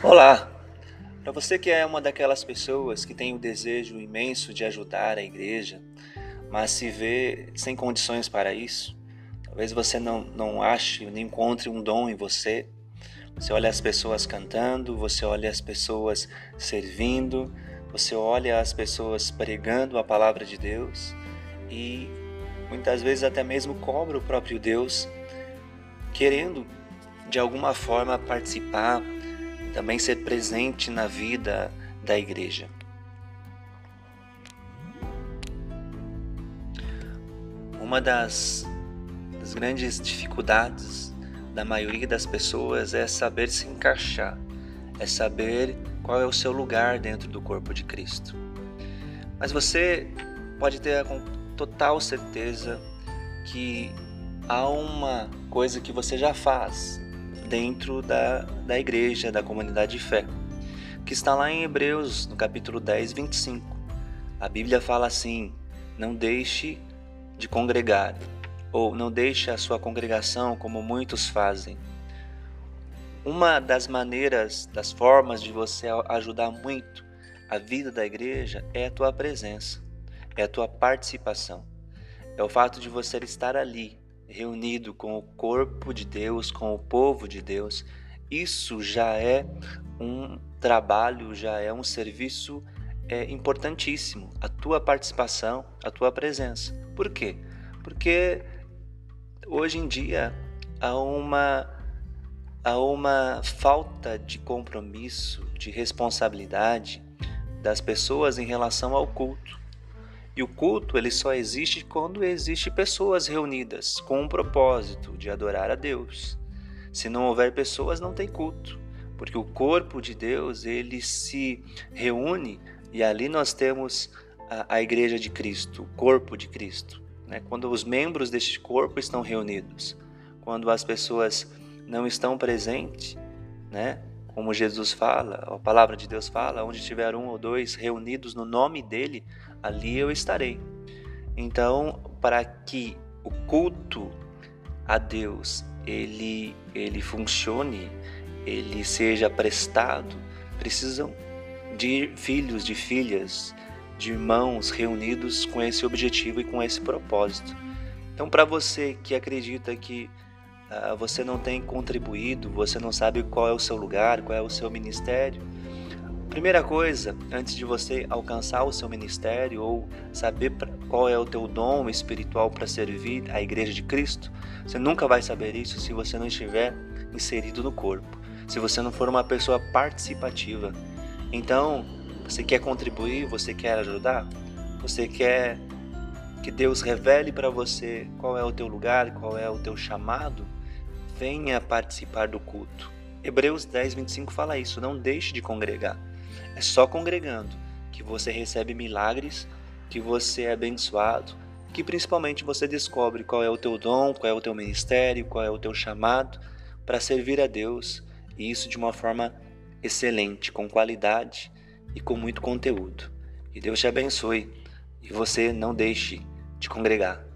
Olá! Para você que é uma daquelas pessoas que tem o desejo imenso de ajudar a igreja, mas se vê sem condições para isso, talvez você não, não ache, nem encontre um dom em você. Você olha as pessoas cantando, você olha as pessoas servindo, você olha as pessoas pregando a palavra de Deus e muitas vezes até mesmo cobra o próprio Deus, querendo de alguma forma participar também ser presente na vida da igreja. Uma das, das grandes dificuldades da maioria das pessoas é saber se encaixar, é saber qual é o seu lugar dentro do corpo de Cristo. Mas você pode ter com total certeza que há uma coisa que você já faz dentro da, da igreja, da comunidade de fé, que está lá em Hebreus, no capítulo 10, 25. A Bíblia fala assim: não deixe de congregar, ou não deixe a sua congregação como muitos fazem. Uma das maneiras, das formas de você ajudar muito a vida da igreja é a tua presença, é a tua participação. É o fato de você estar ali, reunido com o corpo de Deus, com o povo de Deus, isso já é um trabalho, já é um serviço é, importantíssimo. A tua participação, a tua presença. Por quê? Porque hoje em dia há uma, há uma falta de compromisso, de responsabilidade das pessoas em relação ao culto. E o culto ele só existe quando existe pessoas reunidas com um propósito de adorar a Deus. Se não houver pessoas, não tem culto, porque o corpo de Deus ele se reúne e ali nós temos a, a igreja de Cristo, o corpo de Cristo. Né? Quando os membros deste corpo estão reunidos, quando as pessoas não estão presentes, né? Como Jesus fala, a palavra de Deus fala, onde tiver um ou dois reunidos no nome dele, ali eu estarei. Então, para que o culto a Deus ele ele funcione, ele seja prestado, precisam de filhos, de filhas, de irmãos reunidos com esse objetivo e com esse propósito. Então, para você que acredita que uh, você não tem contribuído, você não sabe qual é o seu lugar, qual é o seu ministério. Primeira coisa, antes de você alcançar o seu ministério ou saber qual é o teu dom espiritual para servir a igreja de Cristo, você nunca vai saber isso se você não estiver inserido no corpo, se você não for uma pessoa participativa. Então, você quer contribuir, você quer ajudar, você quer que Deus revele para você qual é o teu lugar, qual é o teu chamado, venha participar do culto. Hebreus 10, 25 fala isso, não deixe de congregar. É só congregando que você recebe milagres, que você é abençoado, que principalmente você descobre qual é o teu dom, qual é o teu ministério, qual é o teu chamado para servir a Deus, e isso de uma forma excelente, com qualidade e com muito conteúdo. Que Deus te abençoe e você não deixe de congregar.